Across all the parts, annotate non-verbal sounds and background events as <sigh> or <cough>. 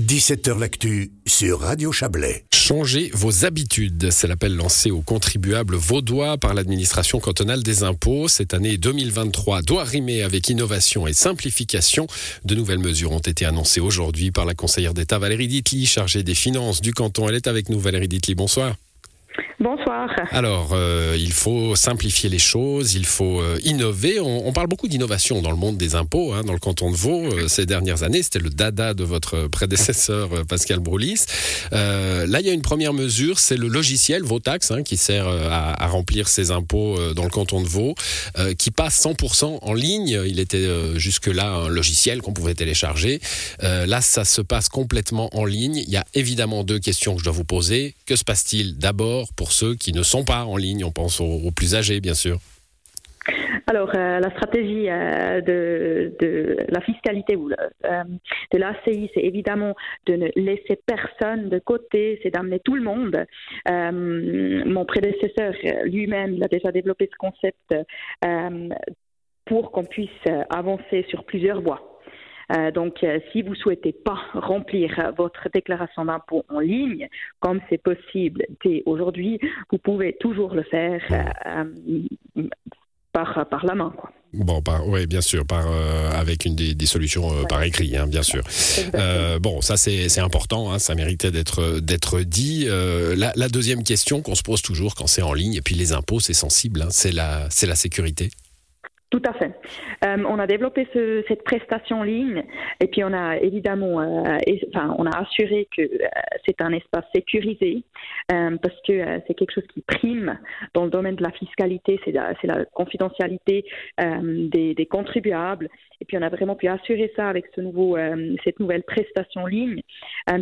17h L'actu sur Radio Chablais. Changez vos habitudes, c'est l'appel lancé aux contribuables vaudois par l'administration cantonale des impôts. Cette année 2023 doit rimer avec innovation et simplification. De nouvelles mesures ont été annoncées aujourd'hui par la conseillère d'État Valérie Ditli, chargée des finances du canton. Elle est avec nous, Valérie Ditli. Bonsoir. Bonsoir. <laughs> Alors, euh, il faut simplifier les choses, il faut euh, innover. On, parle beaucoup d'innovation dans le monde des impôts, hein, dans le canton de Vaud. Euh, ces dernières années, c'était le dada de votre prédécesseur Pascal Broulis. là, il y a une première mesure, c'est le logiciel Vautax, hein, qui sert à, à, remplir ses impôts dans le canton de Vaud, qui passe 100% en ligne. Il était jusque-là un logiciel qu'on pouvait télécharger. là, ça se passe complètement en ligne. Il y a évidemment deux questions que je dois vous poser. Que se passe-t-il d'abord pour ceux qui ne sont pas en ligne. On pense aux, plus âgés, bien sûr. Alors, euh, la stratégie euh, de, la fiscalité ou euh, de l'ACI, c'est évidemment de ne laisser personne de côté, c'est d'amener tout le monde. mon prédécesseur lui-même, a déjà développé ce concept pour qu'on puisse avancer sur plusieurs voies. Euh, donc, euh, si vous souhaitez pas remplir votre déclaration d'impôt en ligne, comme c'est possible dès aujourd'hui, vous pouvez toujours le faire euh, par, par la main. Quoi. Bon, oui, bien sûr, par, avec une des, solutions par écrit, hein, bien sûr. bon, ça c'est important, hein, ça méritait d'être d'être dit. La, la, deuxième question qu'on se pose toujours quand c'est en ligne, et puis les impôts, c'est sensible, hein, c'est la, la sécurité. Tout à fait. Euh, on a développé ce, cette prestation en ligne et puis on a évidemment, euh, enfin, on a assuré que euh, c'est un espace sécurisé euh, parce que euh, c'est quelque chose qui prime dans le domaine de la fiscalité, c'est la, la, confidentialité des, des, contribuables. Et puis on a vraiment pu assurer ça avec ce nouveau, cette nouvelle prestation en ligne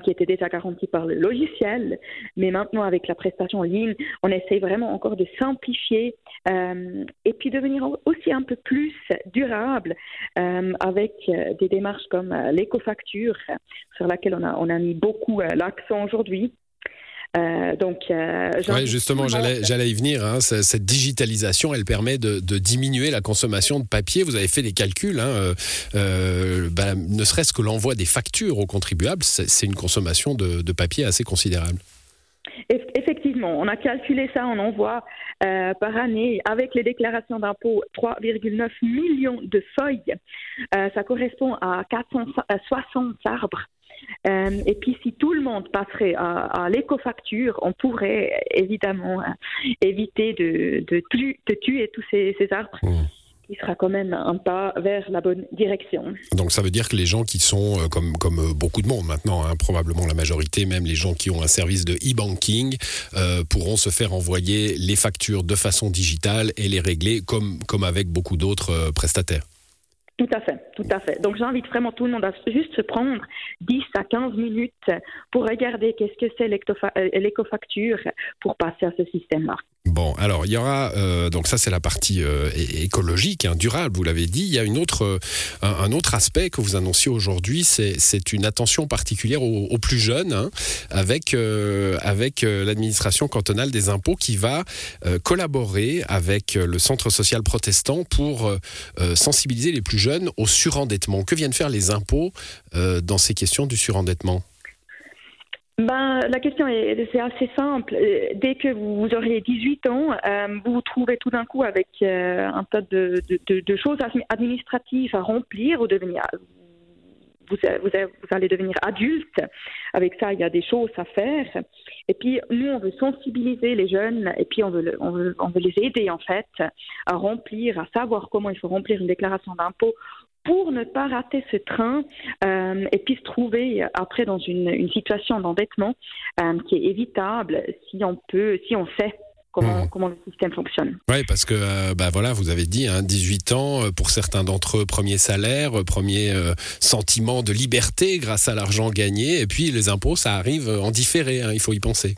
qui était déjà garantie par le logiciel, mais maintenant avec la prestation en ligne, on essaie vraiment encore de simplifier et puis devenir aussi un peu plus durable euh, avec euh, des démarches comme euh, l'écofacture, sur laquelle on a, on a mis beaucoup l'accent aujourd'hui. donc, justement, j'allais, j'allais y venir. Hein. cette digitalisation, elle permet de, diminuer la consommation de papier. Vous avez fait des calculs. Hein. Bah, ne serait-ce que l'envoi des factures aux contribuables, c'est, une consommation de, de papier assez considérable. On a calculé ça, on envoie euh, par année avec les déclarations d'impôts 3,9 millions de feuilles. Euh, ça correspond à 460 arbres. Euh, et puis, si tout le monde passerait à, l'écofacture, on pourrait évidemment éviter de, de, tuer tous ces, arbres. Mmh il sera quand même un pas vers la bonne direction. Donc ça veut dire que les gens qui sont, euh, comme, comme euh, beaucoup de monde maintenant, hein, probablement la majorité, même les gens qui ont un service de e-banking, euh, pourront se faire envoyer les factures de façon digitale et les régler comme, comme avec beaucoup d'autres prestataires. Tout à fait, tout à fait. Donc j'invite vraiment tout le monde à juste se prendre 10 à 15 minutes pour regarder qu'est-ce que c'est l'écofacture pour passer à ce système-là. Bon, alors il y aura euh, donc ça c'est la partie euh, écologique, hein, durable. Vous l'avez dit. Il y a euh, un, autre aspect que vous annonciez aujourd'hui, c'est une attention particulière aux, plus jeunes, hein, avec l'administration cantonale des impôts qui va collaborer avec le Centre social protestant pour sensibiliser les plus jeunes au surendettement. Que viennent faire les impôts dans ces questions du surendettement? Ben, la question est, c'est assez simple. Euh, dès que vous, aurez 18 ans, euh, vous vous trouvez tout d'un coup avec euh, un tas de, choses administratives à remplir ou devenir. Vous, allez devenir adulte. Avec ça, il y a des choses à faire. Et puis, nous, on veut sensibiliser les jeunes et puis on veut, on veut, on veut les aider, en fait, à remplir, à savoir comment il faut remplir une déclaration d'impôt pour ne pas rater ce train euh, et puis se trouver après dans une, situation d'endettement euh, qui est évitable si on peut, si on sait Comment, mmh. comment, le système fonctionne. Oui, parce que euh, bah voilà, vous avez dit, hein, 18 ans, pour certains d'entre eux, premier salaire, premier sentiment de liberté grâce à l'argent gagné, et puis les impôts, ça arrive en différé, hein, il faut y penser.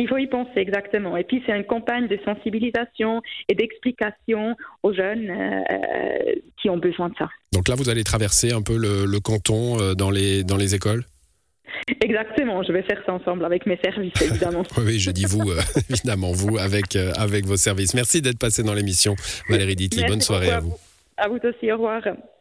Il faut y penser exactement. Et puis c'est une campagne de sensibilisation et d'explication aux jeunes euh, qui ont besoin de ça. Donc là, vous allez traverser un peu le, canton euh, dans, les, dans les écoles? Exactement, je vais faire ça ensemble avec mes services, évidemment. <laughs> oui, je dis vous, euh, <laughs> évidemment, vous avec, avec vos services. Merci d'être passé dans l'émission, Valérie Ditti. Bonne soirée à vous. À vous aussi, au revoir.